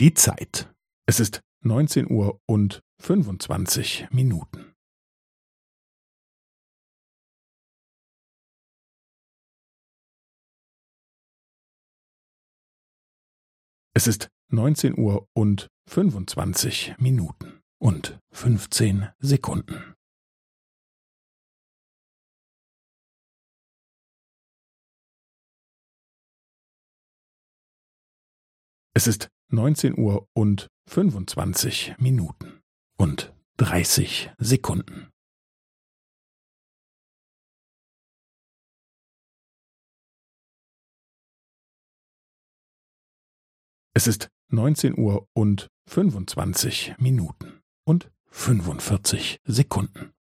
Die Zeit. Es ist neunzehn Uhr und fünfundzwanzig Minuten. Es ist neunzehn Uhr und fünfundzwanzig Minuten und fünfzehn Sekunden. Es ist neunzehn Uhr und fünfundzwanzig Minuten und dreißig Sekunden. Es ist neunzehn Uhr und fünfundzwanzig Minuten und fünfundvierzig Sekunden.